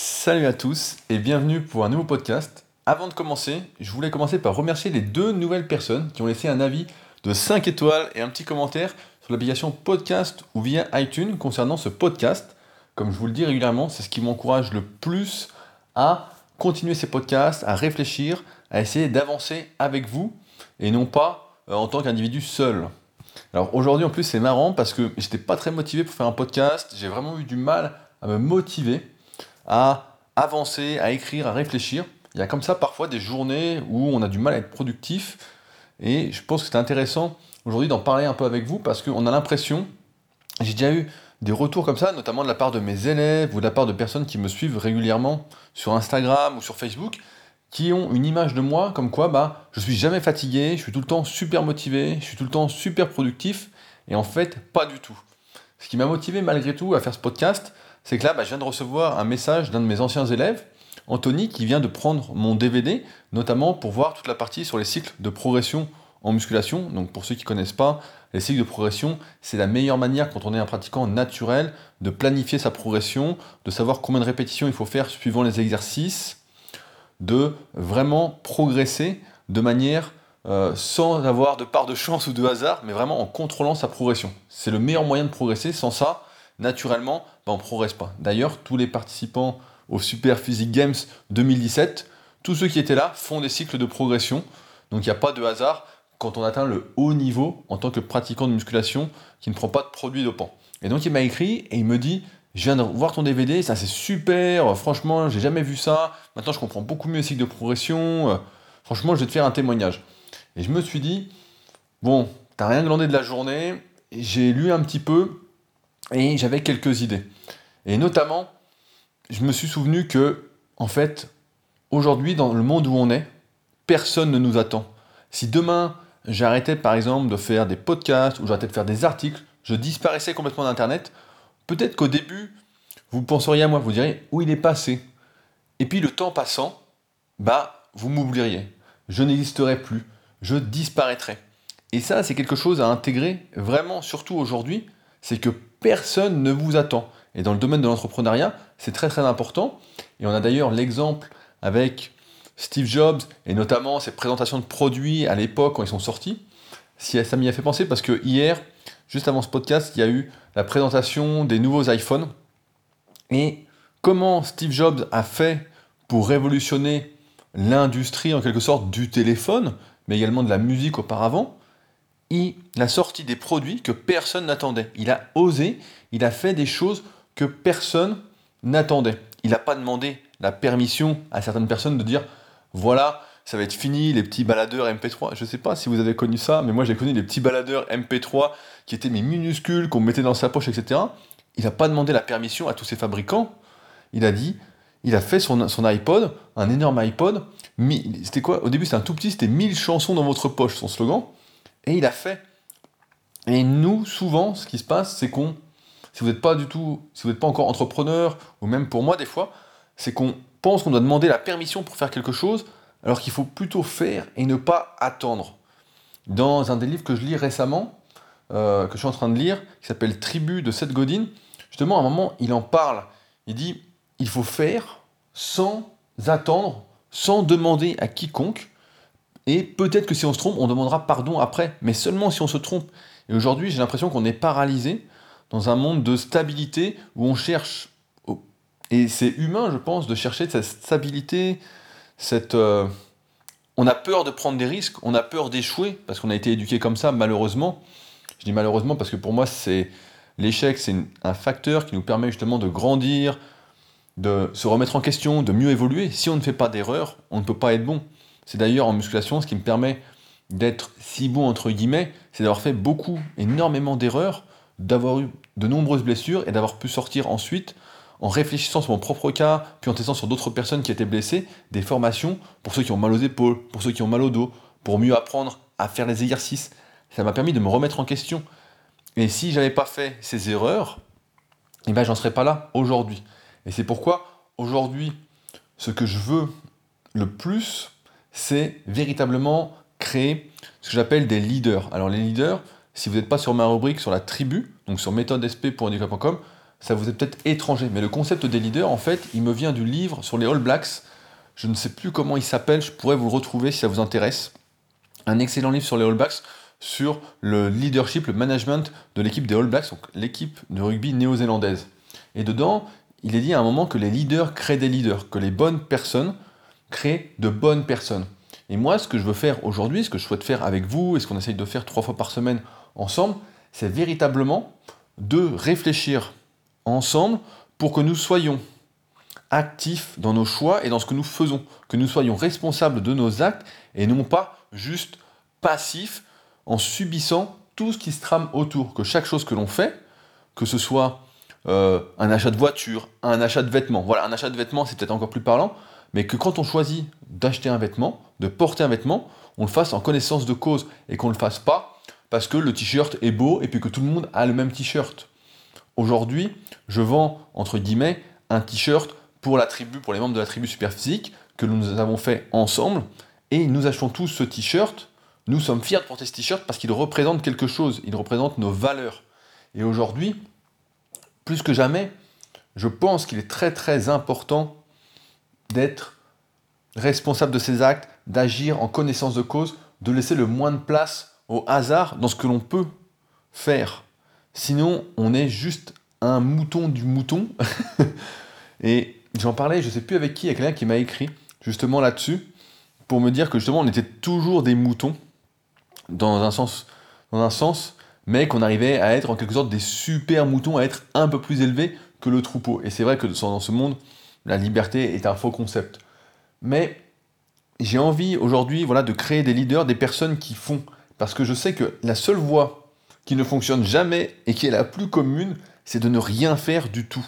Salut à tous et bienvenue pour un nouveau podcast. Avant de commencer, je voulais commencer par remercier les deux nouvelles personnes qui ont laissé un avis de 5 étoiles et un petit commentaire sur l'application podcast ou via iTunes concernant ce podcast. Comme je vous le dis régulièrement, c'est ce qui m'encourage le plus à continuer ces podcasts, à réfléchir, à essayer d'avancer avec vous et non pas euh, en tant qu'individu seul. Alors aujourd'hui en plus c'est marrant parce que j'étais pas très motivé pour faire un podcast, j'ai vraiment eu du mal à me motiver à avancer, à écrire, à réfléchir. Il y a comme ça parfois des journées où on a du mal à être productif et je pense que c'est intéressant aujourd'hui d'en parler un peu avec vous parce qu'on a l'impression, j'ai déjà eu des retours comme ça, notamment de la part de mes élèves ou de la part de personnes qui me suivent régulièrement sur Instagram ou sur Facebook, qui ont une image de moi comme quoi bah, je suis jamais fatigué, je suis tout le temps super motivé, je suis tout le temps super productif, et en fait, pas du tout. Ce qui m'a motivé malgré tout à faire ce podcast, c'est que là, bah, je viens de recevoir un message d'un de mes anciens élèves, Anthony, qui vient de prendre mon DVD, notamment pour voir toute la partie sur les cycles de progression en musculation. Donc pour ceux qui ne connaissent pas, les cycles de progression, c'est la meilleure manière quand on est un pratiquant naturel de planifier sa progression, de savoir combien de répétitions il faut faire suivant les exercices, de vraiment progresser de manière euh, sans avoir de part de chance ou de hasard, mais vraiment en contrôlant sa progression. C'est le meilleur moyen de progresser. Sans ça, naturellement, ben, on ne progresse pas. D'ailleurs, tous les participants au Super Physique Games 2017, tous ceux qui étaient là font des cycles de progression. Donc il n'y a pas de hasard quand on atteint le haut niveau en tant que pratiquant de musculation qui ne prend pas de produits dopants. Et donc il m'a écrit et il me dit je viens de voir ton DVD, ça c'est super, franchement, j'ai jamais vu ça. Maintenant, je comprends beaucoup mieux les cycles de progression. Franchement, je vais te faire un témoignage. Et je me suis dit, bon, t'as rien glandé de la journée, j'ai lu un petit peu et j'avais quelques idées. Et notamment, je me suis souvenu que, en fait, aujourd'hui, dans le monde où on est, personne ne nous attend. Si demain, j'arrêtais par exemple de faire des podcasts ou j'arrêtais de faire des articles, je disparaissais complètement d'Internet, peut-être qu'au début, vous penseriez à moi, vous diriez où il est passé? Et puis le temps passant, bah, vous m'oublieriez. Je n'existerai plus. Je disparaîtrai. Et ça, c'est quelque chose à intégrer vraiment, surtout aujourd'hui, c'est que personne ne vous attend. Et dans le domaine de l'entrepreneuriat, c'est très très important. Et on a d'ailleurs l'exemple avec Steve Jobs et notamment ses présentations de produits à l'époque quand ils sont sortis. Ça m'y a fait penser parce que hier, juste avant ce podcast, il y a eu la présentation des nouveaux iPhones. Et comment Steve Jobs a fait pour révolutionner l'industrie en quelque sorte du téléphone, mais également de la musique auparavant, il a sorti des produits que personne n'attendait. Il a osé, il a fait des choses que personne n'attendait. Il n'a pas demandé la permission à certaines personnes de dire voilà, ça va être fini, les petits baladeurs MP3. Je ne sais pas si vous avez connu ça, mais moi j'ai connu les petits baladeurs MP3 qui étaient mes minuscules, qu'on mettait dans sa poche, etc. Il n'a pas demandé la permission à tous ces fabricants. Il a dit, il a fait son, son iPod, un énorme iPod. C'était quoi? Au début c'était un tout petit, c'était 1000 chansons dans votre poche, son slogan. Et il a fait. Et nous, souvent, ce qui se passe, c'est qu'on, si vous n'êtes pas du tout, si vous n'êtes pas encore entrepreneur, ou même pour moi des fois, c'est qu'on pense qu'on doit demander la permission pour faire quelque chose, alors qu'il faut plutôt faire et ne pas attendre. Dans un des livres que je lis récemment, euh, que je suis en train de lire, qui s'appelle Tribu de Seth Godin, justement, à un moment, il en parle. Il dit il faut faire sans attendre, sans demander à quiconque. Et peut-être que si on se trompe, on demandera pardon après, mais seulement si on se trompe. Et aujourd'hui, j'ai l'impression qu'on est paralysé dans un monde de stabilité où on cherche et c'est humain, je pense, de chercher cette stabilité, cette... Euh, on a peur de prendre des risques, on a peur d'échouer, parce qu'on a été éduqué comme ça, malheureusement. Je dis malheureusement parce que pour moi, c'est l'échec, c'est un facteur qui nous permet justement de grandir, de se remettre en question, de mieux évoluer. Si on ne fait pas d'erreur, on ne peut pas être bon. C'est d'ailleurs en musculation ce qui me permet d'être si bon, entre guillemets, c'est d'avoir fait beaucoup, énormément d'erreurs, d'avoir eu de nombreuses blessures et d'avoir pu sortir ensuite en réfléchissant sur mon propre cas, puis en testant sur d'autres personnes qui étaient blessées, des formations pour ceux qui ont mal aux épaules, pour ceux qui ont mal au dos, pour mieux apprendre à faire les exercices. Ça m'a permis de me remettre en question. Et si j'avais pas fait ces erreurs, eh ben j'en serais pas là aujourd'hui. Et c'est pourquoi aujourd'hui, ce que je veux le plus, c'est véritablement créer ce que j'appelle des leaders. Alors les leaders, si vous n'êtes pas sur ma rubrique sur la tribu, donc sur méthodesp.handicap.com, ça vous est peut-être étranger. Mais le concept des leaders, en fait, il me vient du livre sur les All Blacks. Je ne sais plus comment il s'appelle, je pourrais vous le retrouver si ça vous intéresse. Un excellent livre sur les All Blacks, sur le leadership, le management de l'équipe des All Blacks, donc l'équipe de rugby néo-zélandaise. Et dedans, il est dit à un moment que les leaders créent des leaders, que les bonnes personnes créent de bonnes personnes. Et moi, ce que je veux faire aujourd'hui, ce que je souhaite faire avec vous, et ce qu'on essaye de faire trois fois par semaine ensemble, c'est véritablement de réfléchir ensemble pour que nous soyons actifs dans nos choix et dans ce que nous faisons, que nous soyons responsables de nos actes et non pas juste passifs en subissant tout ce qui se trame autour, que chaque chose que l'on fait, que ce soit euh, un achat de voiture, un achat de vêtements, voilà, un achat de vêtements c'est peut-être encore plus parlant, mais que quand on choisit d'acheter un vêtement, de porter un vêtement, on le fasse en connaissance de cause et qu'on ne le fasse pas parce que le t-shirt est beau et puis que tout le monde a le même t-shirt. Aujourd'hui, je vends, entre guillemets, un t-shirt pour la tribu, pour les membres de la tribu Superphysique, que nous avons fait ensemble, et nous achetons tous ce t-shirt. Nous sommes fiers de porter ce t-shirt parce qu'il représente quelque chose, il représente nos valeurs. Et aujourd'hui, plus que jamais, je pense qu'il est très très important d'être responsable de ses actes, d'agir en connaissance de cause, de laisser le moins de place au hasard dans ce que l'on peut faire. Sinon, on est juste un mouton du mouton. et j'en parlais, je ne sais plus avec qui, il y a quelqu'un qui m'a écrit justement là-dessus, pour me dire que justement on était toujours des moutons, dans un sens, dans un sens mais qu'on arrivait à être en quelque sorte des super moutons, à être un peu plus élevés que le troupeau. Et c'est vrai que dans ce monde, la liberté est un faux concept. Mais j'ai envie aujourd'hui voilà, de créer des leaders, des personnes qui font. Parce que je sais que la seule voie qui ne fonctionne jamais et qui est la plus commune, c'est de ne rien faire du tout.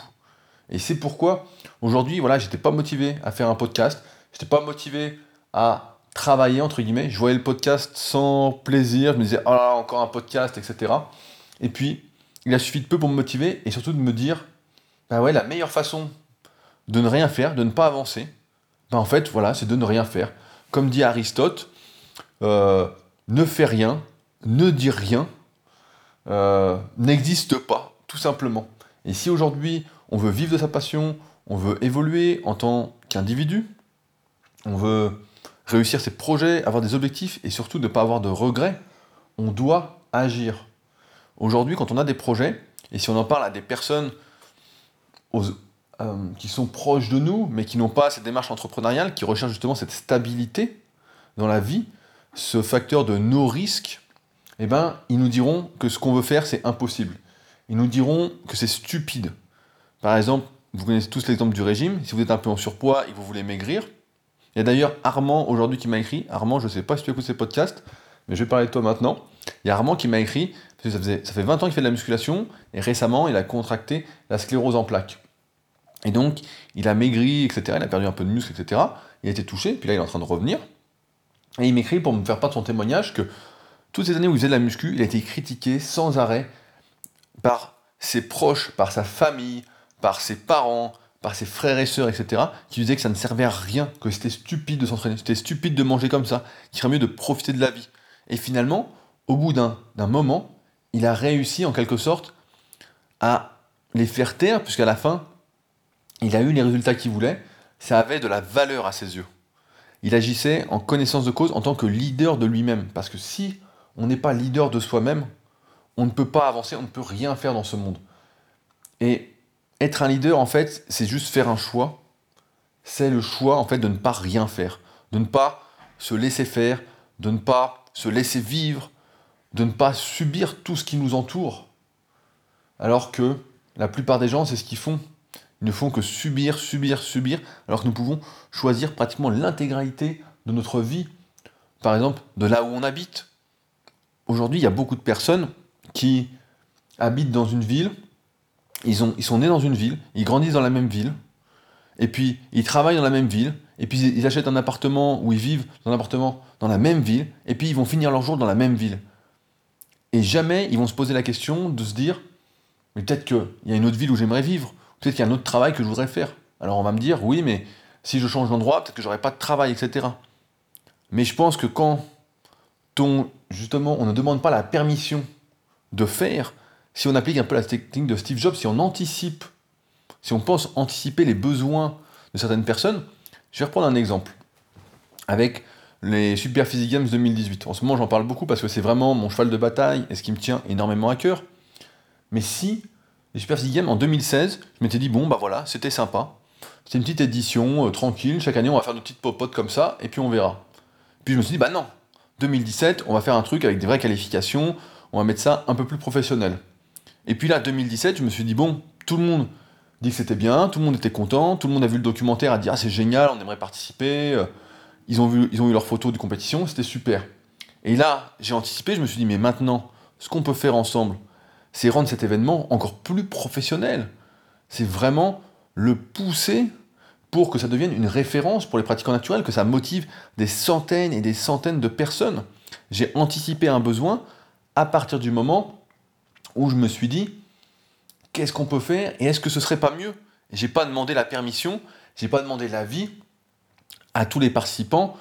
Et c'est pourquoi aujourd'hui, voilà, j'étais pas motivé à faire un podcast, j'étais pas motivé à travailler entre guillemets. Je voyais le podcast sans plaisir, je me disais oh là, encore un podcast, etc. Et puis il a suffi de peu pour me motiver et surtout de me dire bah ouais, la meilleure façon de ne rien faire, de ne pas avancer, ben en fait, voilà, c'est de ne rien faire. Comme dit Aristote, euh, ne fais rien, ne dis rien, euh, n'existe pas, tout simplement. Et si aujourd'hui on veut vivre de sa passion, on veut évoluer en tant qu'individu, on veut réussir ses projets, avoir des objectifs et surtout ne pas avoir de regrets, on doit agir. Aujourd'hui, quand on a des projets, et si on en parle à des personnes euh, qui sont proches de nous, mais qui n'ont pas cette démarche entrepreneuriale, qui recherchent justement cette stabilité dans la vie, ce facteur de no risque, eh ben, ils nous diront que ce qu'on veut faire, c'est impossible. Ils nous diront que c'est stupide. Par exemple, vous connaissez tous l'exemple du régime. Si vous êtes un peu en surpoids et que vous voulez maigrir, il y a d'ailleurs Armand aujourd'hui qui m'a écrit. Armand, je ne sais pas si tu écoutes ces podcasts, mais je vais parler de toi maintenant. Il y a Armand qui m'a écrit, parce que ça, ça fait 20 ans qu'il fait de la musculation, et récemment, il a contracté la sclérose en plaques. Et donc, il a maigri, etc. Il a perdu un peu de muscle, etc. Il a été touché, puis là, il est en train de revenir. Et il m'écrit pour me faire part de son témoignage que toutes ces années où il faisait de la muscu, il a été critiqué sans arrêt par ses proches, par sa famille, par ses parents, par ses frères et sœurs, etc., qui disaient que ça ne servait à rien, que c'était stupide de s'entraîner, c'était stupide de manger comme ça, qu'il serait mieux de profiter de la vie. Et finalement, au bout d'un moment, il a réussi en quelque sorte à les faire taire, puisqu'à la fin, il a eu les résultats qu'il voulait, ça avait de la valeur à ses yeux. Il agissait en connaissance de cause en tant que leader de lui-même. Parce que si on n'est pas leader de soi-même, on ne peut pas avancer, on ne peut rien faire dans ce monde. Et être un leader, en fait, c'est juste faire un choix. C'est le choix, en fait, de ne pas rien faire. De ne pas se laisser faire, de ne pas se laisser vivre, de ne pas subir tout ce qui nous entoure. Alors que la plupart des gens, c'est ce qu'ils font. Ils ne font que subir, subir, subir, alors que nous pouvons choisir pratiquement l'intégralité de notre vie. Par exemple, de là où on habite. Aujourd'hui, il y a beaucoup de personnes qui habitent dans une ville, ils, ont, ils sont nés dans une ville, ils grandissent dans la même ville, et puis ils travaillent dans la même ville, et puis ils achètent un appartement où ils vivent dans un appartement dans la même ville, et puis ils vont finir leur jour dans la même ville. Et jamais ils vont se poser la question de se dire, mais peut-être qu'il y a une autre ville où j'aimerais vivre, Peut-être qu'il y a un autre travail que je voudrais faire. Alors on va me dire, oui, mais si je change d'endroit, peut-être que j'aurai pas de travail, etc. Mais je pense que quand justement, on ne demande pas la permission de faire, si on applique un peu la technique de Steve Jobs, si on anticipe, si on pense anticiper les besoins de certaines personnes, je vais reprendre un exemple avec les Super Physique Games 2018. En ce moment, j'en parle beaucoup parce que c'est vraiment mon cheval de bataille et ce qui me tient énormément à cœur. Mais si les Super Physique Games en 2016, je m'étais dit, bon, bah voilà, c'était sympa. C'est une petite édition euh, tranquille. Chaque année, on va faire de petites popotes comme ça et puis on verra. Puis je me suis dit, bah non, 2017, on va faire un truc avec des vraies qualifications. On va mettre ça un peu plus professionnel. Et puis là, 2017, je me suis dit, bon, tout le monde dit que c'était bien, tout le monde était content, tout le monde a vu le documentaire, a dit, ah c'est génial, on aimerait participer. Euh, ils ont, vu, ils ont eu leurs photos de compétition, c'était super. Et là, j'ai anticipé, je me suis dit, mais maintenant, ce qu'on peut faire ensemble, c'est rendre cet événement encore plus professionnel. C'est vraiment le pousser pour que ça devienne une référence pour les pratiquants naturels, que ça motive des centaines et des centaines de personnes. J'ai anticipé un besoin à partir du moment où je me suis dit, qu'est-ce qu'on peut faire et est-ce que ce serait pas mieux? J'ai pas demandé la permission, j'ai pas demandé l'avis à tous les participants,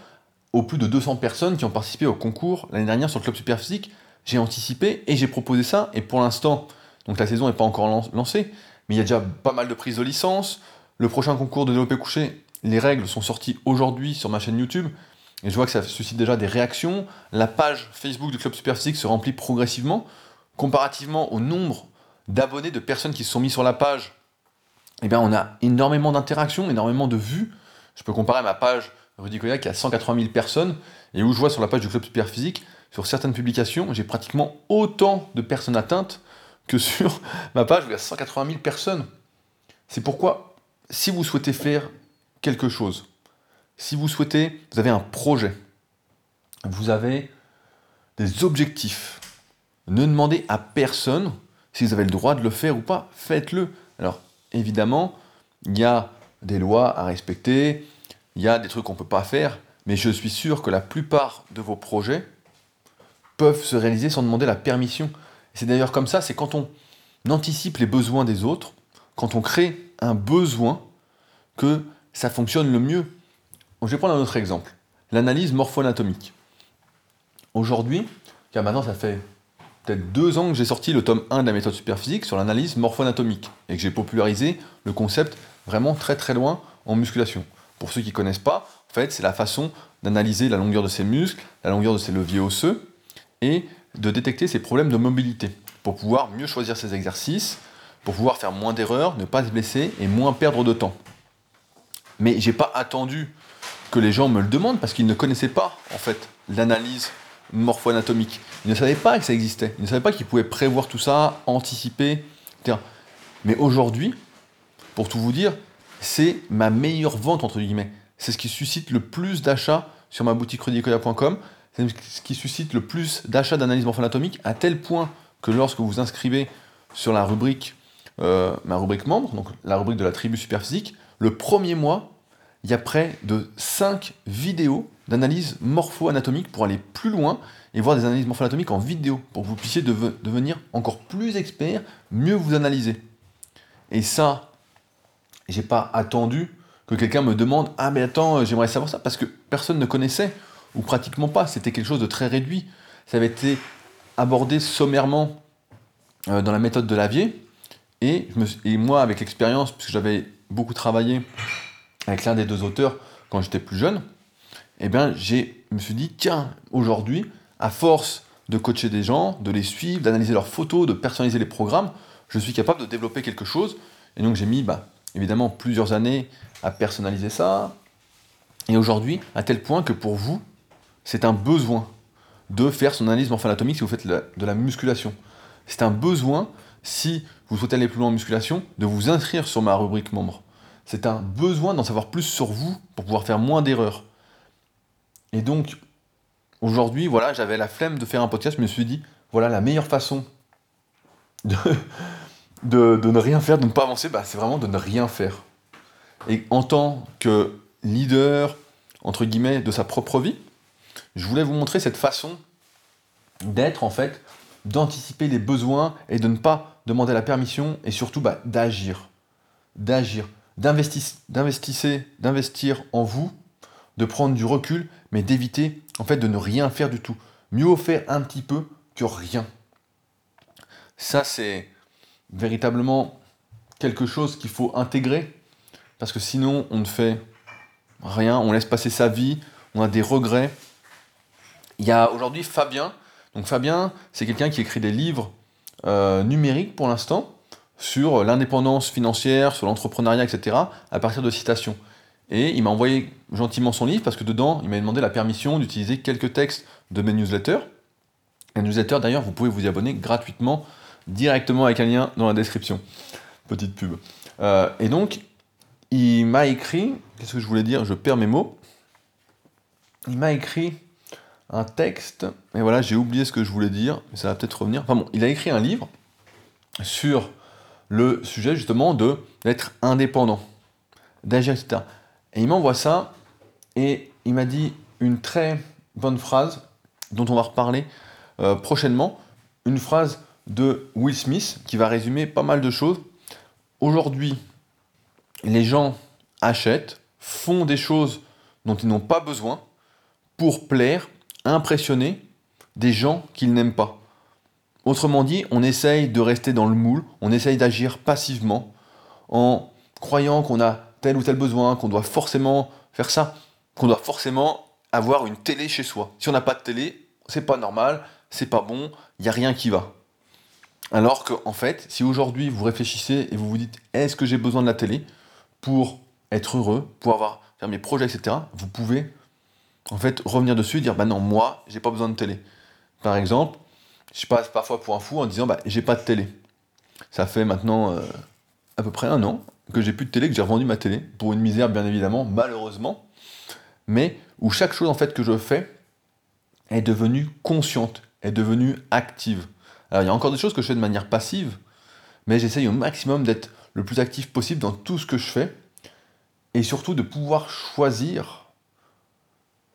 aux plus de 200 personnes qui ont participé au concours l'année dernière sur le club Superphysique. J'ai anticipé et j'ai proposé ça. Et pour l'instant, donc la saison n'est pas encore lancée, mais il y a déjà pas mal de prises de licence. Le prochain concours de développé couché, les règles sont sorties aujourd'hui sur ma chaîne YouTube. Et je vois que ça suscite déjà des réactions. La page Facebook du Club Superphysique se remplit progressivement. Comparativement au nombre d'abonnés, de personnes qui se sont mis sur la page, eh bien, on a énormément d'interactions, énormément de vues. Je peux comparer ma page Rudy Koya qui a 180 000 personnes et où je vois sur la page du club super physique, sur certaines publications, j'ai pratiquement autant de personnes atteintes que sur ma page où il y a 180 000 personnes. C'est pourquoi, si vous souhaitez faire quelque chose, si vous souhaitez, vous avez un projet, vous avez des objectifs, ne demandez à personne si vous avez le droit de le faire ou pas, faites-le. Alors, évidemment, il y a des lois à respecter, il y a des trucs qu'on ne peut pas faire, mais je suis sûr que la plupart de vos projets peuvent se réaliser sans demander la permission. C'est d'ailleurs comme ça, c'est quand on anticipe les besoins des autres, quand on crée un besoin, que ça fonctionne le mieux. Je vais prendre un autre exemple, l'analyse morpho-anatomique. Aujourd'hui, car maintenant ça fait peut-être deux ans que j'ai sorti le tome 1 de la méthode superphysique sur l'analyse morpho-anatomique et que j'ai popularisé le concept vraiment très très loin en musculation. Pour ceux qui ne connaissent pas, en fait, c'est la façon d'analyser la longueur de ses muscles, la longueur de ses leviers osseux, et de détecter ses problèmes de mobilité, pour pouvoir mieux choisir ses exercices, pour pouvoir faire moins d'erreurs, ne pas se blesser et moins perdre de temps. Mais j'ai pas attendu que les gens me le demandent parce qu'ils ne connaissaient pas en fait l'analyse morpho-anatomique. Ils ne savaient pas que ça existait. Ils ne savaient pas qu'ils pouvaient prévoir tout ça, anticiper, etc. Mais aujourd'hui, pour tout vous dire, c'est ma meilleure vente, entre guillemets. C'est ce qui suscite le plus d'achats sur ma boutique rudicoya.com. C'est ce qui suscite le plus d'achats d'analyse morpho-anatomique, à tel point que lorsque vous inscrivez sur la rubrique, euh, ma rubrique membre, donc la rubrique de la tribu superphysique, le premier mois, il y a près de 5 vidéos d'analyse morpho-anatomique pour aller plus loin et voir des analyses morpho-anatomiques en vidéo, pour que vous puissiez devenir encore plus expert, mieux vous analyser. Et ça, j'ai pas attendu que quelqu'un me demande Ah, mais attends, j'aimerais savoir ça, parce que personne ne connaissait, ou pratiquement pas. C'était quelque chose de très réduit. Ça avait été abordé sommairement euh, dans la méthode de Lavier. Et, et moi, avec l'expérience, puisque j'avais beaucoup travaillé avec l'un des deux auteurs quand j'étais plus jeune, eh bien, je me suis dit, tiens, aujourd'hui, à force de coacher des gens, de les suivre, d'analyser leurs photos, de personnaliser les programmes, je suis capable de développer quelque chose. Et donc j'ai mis bah, évidemment plusieurs années à personnaliser ça. Et aujourd'hui, à tel point que pour vous, c'est un besoin de faire son analyse morpho-anatomique si vous faites de la musculation. C'est un besoin, si vous souhaitez aller plus loin en musculation, de vous inscrire sur ma rubrique membre. C'est un besoin d'en savoir plus sur vous pour pouvoir faire moins d'erreurs. Et donc, aujourd'hui, voilà, j'avais la flemme de faire un podcast, je me suis dit, voilà la meilleure façon de, de, ne rien faire, de ne pas avancer, bah, c'est vraiment de ne rien faire. Et en tant que leader, entre guillemets, de sa propre vie, je voulais vous montrer cette façon d'être, en fait, d'anticiper les besoins et de ne pas demander la permission et surtout bah, d'agir. D'agir. D'investir en vous, de prendre du recul, mais d'éviter, en fait, de ne rien faire du tout. Mieux faire un petit peu que rien. Ça, c'est véritablement quelque chose qu'il faut intégrer, parce que sinon, on ne fait rien, on laisse passer sa vie, on a des regrets. Il y a aujourd'hui Fabien. Donc Fabien, c'est quelqu'un qui écrit des livres euh, numériques pour l'instant sur l'indépendance financière, sur l'entrepreneuriat, etc., à partir de citations. Et il m'a envoyé gentiment son livre parce que dedans, il m'a demandé la permission d'utiliser quelques textes de mes newsletters. Les newsletters, d'ailleurs, vous pouvez vous y abonner gratuitement, directement avec un lien dans la description. Petite pub. Euh, et donc, il m'a écrit, qu'est-ce que je voulais dire? Je perds mes mots. Il m'a écrit un texte, et voilà, j'ai oublié ce que je voulais dire, mais ça va peut-être revenir. Enfin bon, il a écrit un livre sur le sujet justement de d'être indépendant, d'agir, etc. Et il m'envoie ça, et il m'a dit une très bonne phrase dont on va reparler euh, prochainement, une phrase de Will Smith qui va résumer pas mal de choses. Aujourd'hui, les gens achètent, font des choses dont ils n'ont pas besoin pour plaire, impressionner des gens qu'ils n'aiment pas. Autrement dit, on essaye de rester dans le moule, on essaye d'agir passivement en croyant qu'on a tel ou tel besoin, qu'on doit forcément faire ça, qu'on doit forcément avoir une télé chez soi. Si on n'a pas de télé, c'est pas normal, c'est pas bon, il n'y a rien qui va. Alors que, en fait, si aujourd'hui vous réfléchissez et vous vous dites est-ce que j'ai besoin de la télé pour être heureux, pour avoir faire mes projets, etc., vous pouvez en fait revenir dessus et dire bah non, moi, j'ai pas besoin de télé. Par exemple, je passe parfois pour un fou en disant bah j'ai pas de télé. Ça fait maintenant euh, à peu près un an que j'ai plus de télé, que j'ai revendu ma télé, pour une misère bien évidemment, malheureusement, mais où chaque chose en fait que je fais est devenue consciente, est devenue active. Alors il y a encore des choses que je fais de manière passive, mais j'essaye au maximum d'être le plus actif possible dans tout ce que je fais, et surtout de pouvoir choisir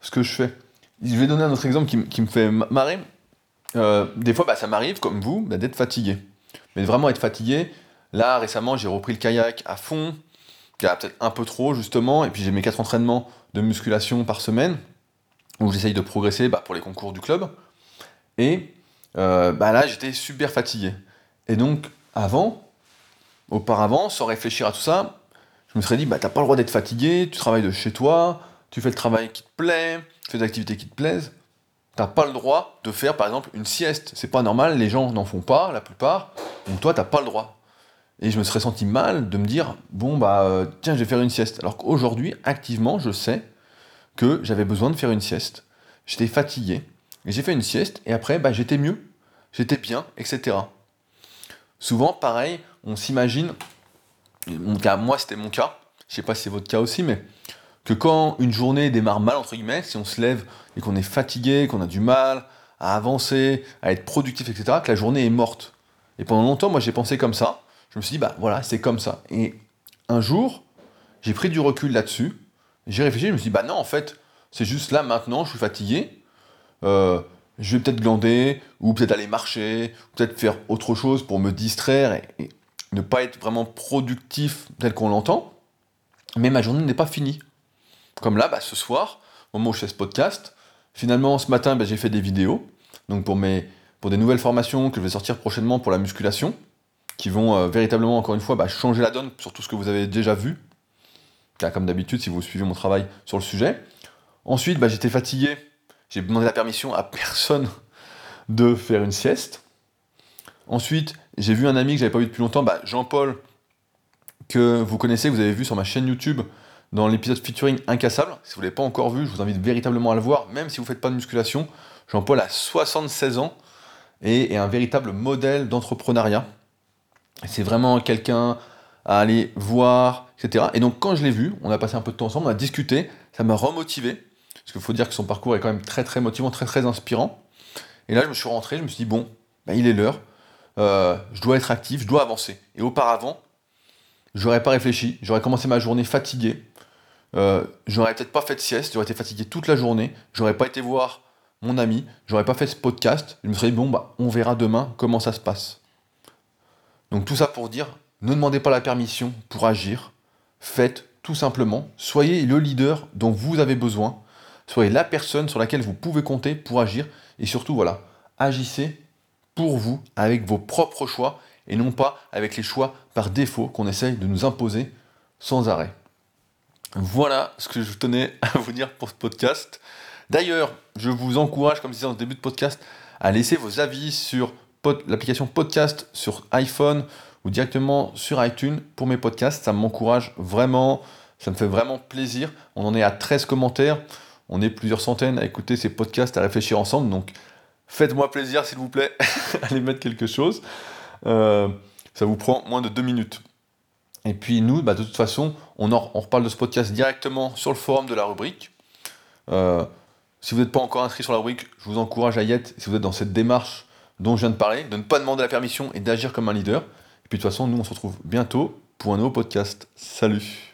ce que je fais. Je vais donner un autre exemple qui, me fait marrer. Euh, des fois, bah, ça m'arrive, comme vous, bah, d'être fatigué. Mais vraiment être fatigué. Là, récemment, j'ai repris le kayak à fond, peut-être un peu trop, justement, et puis j'ai mes quatre entraînements de musculation par semaine, où j'essaye de progresser bah, pour les concours du club. Et euh, bah là, j'étais super fatigué. Et donc, avant, auparavant, sans réfléchir à tout ça, je me serais dit, bah, t'as pas le droit d'être fatigué, tu travailles de chez toi, tu fais le travail qui te plaît, tu fais des activités qui te plaisent. T'as pas le droit de faire, par exemple, une sieste. C'est pas normal, les gens n'en font pas, la plupart. Donc toi, t'as pas le droit. Et je me serais senti mal de me dire, bon, bah, euh, tiens, je vais faire une sieste. Alors qu'aujourd'hui, activement, je sais que j'avais besoin de faire une sieste. J'étais fatigué. J'ai fait une sieste, et après, bah, j'étais mieux, j'étais bien, etc. Souvent, pareil, on s'imagine, moi c'était mon cas, je sais pas si c'est votre cas aussi, mais que quand une journée démarre mal, entre guillemets, si on se lève et qu'on est fatigué, qu'on a du mal à avancer, à être productif, etc., que la journée est morte. Et pendant longtemps, moi j'ai pensé comme ça, je me suis dit, bah voilà, c'est comme ça. Et un jour, j'ai pris du recul là-dessus, j'ai réfléchi, je me suis dit, bah non, en fait, c'est juste là, maintenant, je suis fatigué, euh, je vais peut-être glander, ou peut-être aller marcher, peut-être faire autre chose pour me distraire et, ne pas être vraiment productif tel qu'on l'entend. Mais ma journée n'est pas finie. Comme là, bah, ce soir, au moment où je fais ce podcast, finalement, ce matin, bah, j'ai fait des vidéos. Donc pour, mes, pour des nouvelles formations que je vais sortir prochainement pour la musculation, qui vont euh, véritablement, encore une fois, bah, changer la donne sur tout ce que vous avez déjà vu. comme d'habitude, si vous suivez mon travail sur le sujet. Ensuite, j'étais fatigué j'ai demandé la permission à personne de faire une sieste. Ensuite, j'ai vu un ami que j'avais pas vu depuis longtemps, bah, Jean-Paul, que vous connaissez, que vous avez vu sur ma chaîne YouTube dans l'épisode featuring Incassable. Si vous ne l'avez pas encore vu, je vous invite véritablement à le voir, même si vous ne faites pas de musculation. Jean-Paul a 76 ans et est un véritable modèle d'entrepreneuriat. C'est vraiment quelqu'un à aller voir, etc. Et donc quand je l'ai vu, on a passé un peu de temps ensemble, on a discuté, ça m'a remotivé. Parce qu'il faut dire que son parcours est quand même très très motivant, très très inspirant. Et là, je me suis rentré, je me suis dit, bon, bah, il est l'heure, euh, je dois être actif, je dois avancer. Et auparavant, j'aurais pas réfléchi, j'aurais commencé ma journée fatigué, euh, j'aurais peut-être pas fait de sieste, j'aurais été fatigué toute la journée, j'aurais pas été voir mon ami, j'aurais pas fait ce podcast, je me serais dit, bon, bah, on verra demain comment ça se passe. Donc tout ça pour dire, ne demandez pas la permission pour agir, faites tout simplement, soyez le leader dont vous avez besoin Soyez la personne sur laquelle vous pouvez compter pour agir. Et surtout, voilà, agissez pour vous, avec vos propres choix, et non pas avec les choix par défaut qu'on essaye de nous imposer sans arrêt. Voilà ce que je tenais à vous dire pour ce podcast. D'ailleurs, je vous encourage, comme je disais en début de podcast, à laisser vos avis sur l'application podcast sur iPhone ou directement sur iTunes pour mes podcasts. Ça m'encourage vraiment, ça me fait vraiment plaisir. On en est à 13 commentaires. On est plusieurs centaines à écouter ces podcasts, à réfléchir ensemble. Donc faites-moi plaisir, s'il vous plaît, allez mettre quelque chose. Euh, ça vous prend moins de deux minutes. Et puis nous, bah, de toute façon, on, en, on reparle de ce podcast directement sur le forum de la rubrique. Euh, si vous n'êtes pas encore inscrit sur la rubrique, je vous encourage à y être. Si vous êtes dans cette démarche dont je viens de parler, de ne pas demander la permission et d'agir comme un leader. Et puis de toute façon, nous, on se retrouve bientôt pour un nouveau podcast. Salut